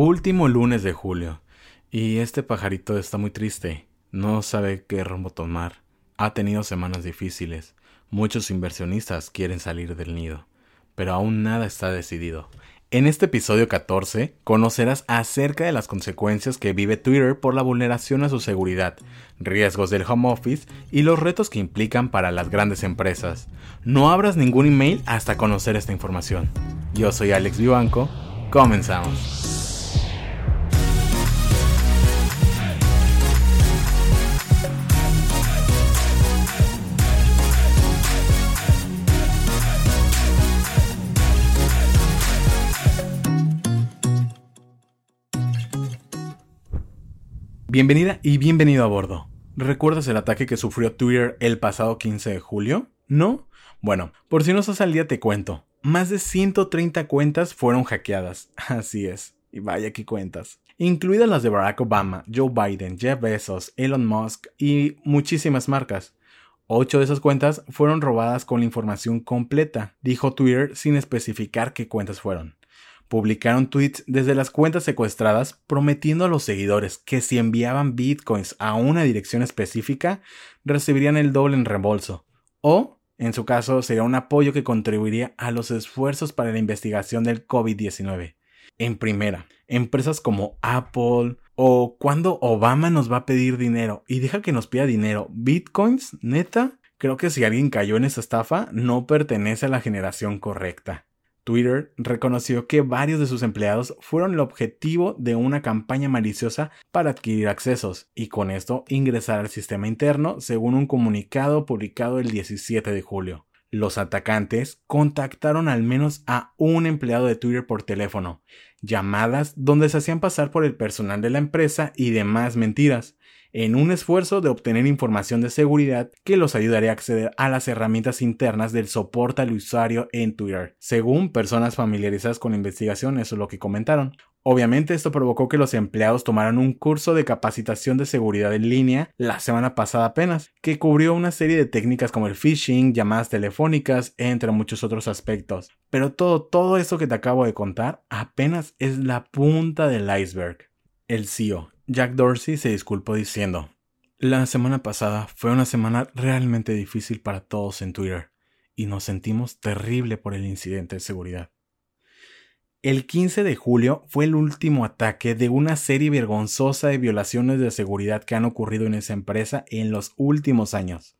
Último lunes de julio. Y este pajarito está muy triste. No sabe qué rumbo tomar. Ha tenido semanas difíciles. Muchos inversionistas quieren salir del nido. Pero aún nada está decidido. En este episodio 14 conocerás acerca de las consecuencias que vive Twitter por la vulneración a su seguridad, riesgos del home office y los retos que implican para las grandes empresas. No abras ningún email hasta conocer esta información. Yo soy Alex Vivanco. Comenzamos. Bienvenida y bienvenido a bordo. ¿Recuerdas el ataque que sufrió Twitter el pasado 15 de julio? ¿No? Bueno, por si no estás al día te cuento. Más de 130 cuentas fueron hackeadas. Así es. Y vaya que cuentas. Incluidas las de Barack Obama, Joe Biden, Jeff Bezos, Elon Musk y muchísimas marcas. Ocho de esas cuentas fueron robadas con la información completa, dijo Twitter sin especificar qué cuentas fueron publicaron tweets desde las cuentas secuestradas prometiendo a los seguidores que si enviaban bitcoins a una dirección específica recibirían el doble en reembolso. O, en su caso, sería un apoyo que contribuiría a los esfuerzos para la investigación del COVID-19. En primera, empresas como Apple o cuando Obama nos va a pedir dinero y deja que nos pida dinero, bitcoins, neta, creo que si alguien cayó en esa estafa no pertenece a la generación correcta. Twitter reconoció que varios de sus empleados fueron el objetivo de una campaña maliciosa para adquirir accesos y con esto ingresar al sistema interno, según un comunicado publicado el 17 de julio. Los atacantes contactaron al menos a un empleado de Twitter por teléfono, llamadas donde se hacían pasar por el personal de la empresa y demás mentiras, en un esfuerzo de obtener información de seguridad que los ayudaría a acceder a las herramientas internas del soporte al usuario en Twitter. Según personas familiarizadas con la investigación, eso es lo que comentaron. Obviamente esto provocó que los empleados tomaran un curso de capacitación de seguridad en línea la semana pasada apenas, que cubrió una serie de técnicas como el phishing, llamadas telefónicas, entre muchos otros aspectos. Pero todo, todo eso que te acabo de contar apenas es la punta del iceberg. El CEO, Jack Dorsey se disculpó diciendo, La semana pasada fue una semana realmente difícil para todos en Twitter y nos sentimos terrible por el incidente de seguridad. El 15 de julio fue el último ataque de una serie vergonzosa de violaciones de seguridad que han ocurrido en esa empresa en los últimos años.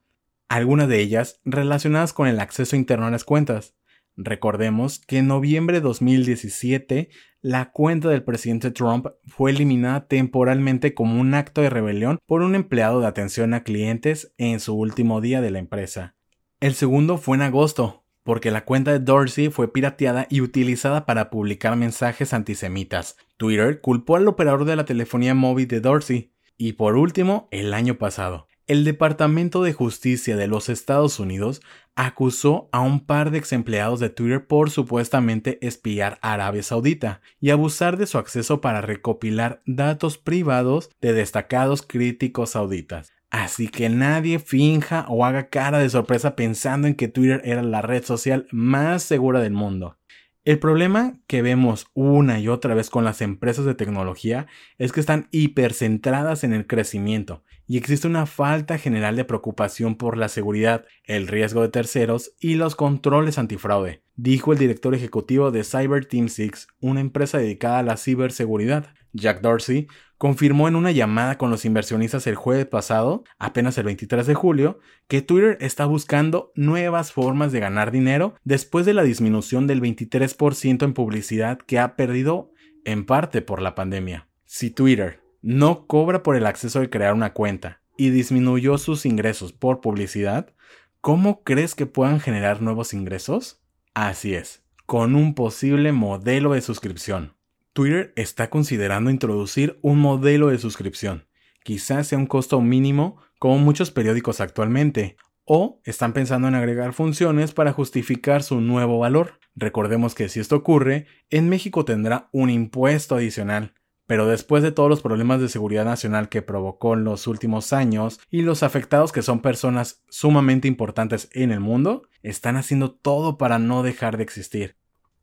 Algunas de ellas relacionadas con el acceso interno a las cuentas, Recordemos que en noviembre de 2017 la cuenta del presidente Trump fue eliminada temporalmente como un acto de rebelión por un empleado de atención a clientes en su último día de la empresa. El segundo fue en agosto, porque la cuenta de Dorsey fue pirateada y utilizada para publicar mensajes antisemitas. Twitter culpó al operador de la telefonía móvil de Dorsey. Y por último, el año pasado, el Departamento de Justicia de los Estados Unidos acusó a un par de ex empleados de Twitter por supuestamente espiar a Arabia Saudita y abusar de su acceso para recopilar datos privados de destacados críticos sauditas. Así que nadie finja o haga cara de sorpresa pensando en que Twitter era la red social más segura del mundo. El problema que vemos una y otra vez con las empresas de tecnología es que están hipercentradas en el crecimiento y existe una falta general de preocupación por la seguridad, el riesgo de terceros y los controles antifraude, dijo el director ejecutivo de Cyber Team 6, una empresa dedicada a la ciberseguridad. Jack Dorsey confirmó en una llamada con los inversionistas el jueves pasado, apenas el 23 de julio, que Twitter está buscando nuevas formas de ganar dinero después de la disminución del 23% en publicidad que ha perdido en parte por la pandemia. Si Twitter no cobra por el acceso de crear una cuenta y disminuyó sus ingresos por publicidad, ¿cómo crees que puedan generar nuevos ingresos? Así es, con un posible modelo de suscripción. Twitter está considerando introducir un modelo de suscripción. Quizás sea un costo mínimo como muchos periódicos actualmente, o están pensando en agregar funciones para justificar su nuevo valor. Recordemos que si esto ocurre, en México tendrá un impuesto adicional, pero después de todos los problemas de seguridad nacional que provocó en los últimos años y los afectados que son personas sumamente importantes en el mundo, están haciendo todo para no dejar de existir.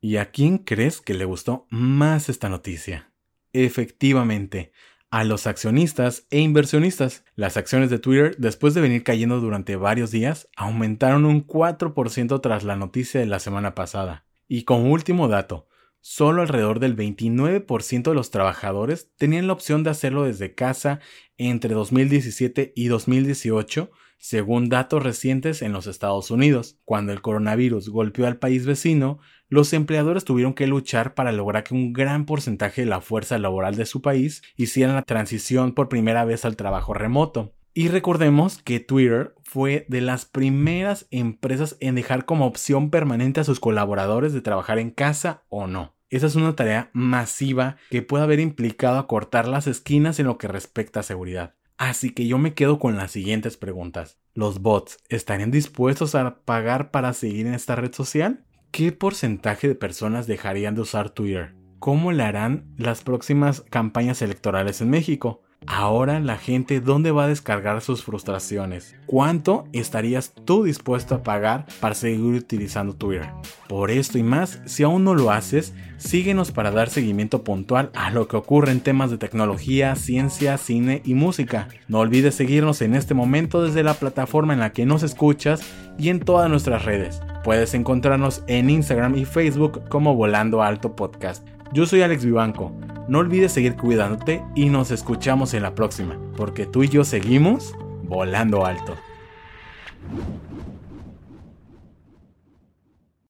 ¿Y a quién crees que le gustó más esta noticia? Efectivamente, a los accionistas e inversionistas. Las acciones de Twitter, después de venir cayendo durante varios días, aumentaron un 4% tras la noticia de la semana pasada. Y como último dato, solo alrededor del 29% de los trabajadores tenían la opción de hacerlo desde casa entre 2017 y 2018, según datos recientes en los Estados Unidos. Cuando el coronavirus golpeó al país vecino, los empleadores tuvieron que luchar para lograr que un gran porcentaje de la fuerza laboral de su país hicieran la transición por primera vez al trabajo remoto. Y recordemos que Twitter fue de las primeras empresas en dejar como opción permanente a sus colaboradores de trabajar en casa o no. Esa es una tarea masiva que puede haber implicado acortar las esquinas en lo que respecta a seguridad. Así que yo me quedo con las siguientes preguntas. ¿Los bots estarían dispuestos a pagar para seguir en esta red social? ¿Qué porcentaje de personas dejarían de usar Twitter? ¿Cómo le harán las próximas campañas electorales en México? Ahora la gente, ¿dónde va a descargar sus frustraciones? ¿Cuánto estarías tú dispuesto a pagar para seguir utilizando Twitter? Por esto y más, si aún no lo haces, síguenos para dar seguimiento puntual a lo que ocurre en temas de tecnología, ciencia, cine y música. No olvides seguirnos en este momento desde la plataforma en la que nos escuchas y en todas nuestras redes. Puedes encontrarnos en Instagram y Facebook como Volando Alto Podcast. Yo soy Alex Vivanco. No olvides seguir cuidándote y nos escuchamos en la próxima, porque tú y yo seguimos volando alto.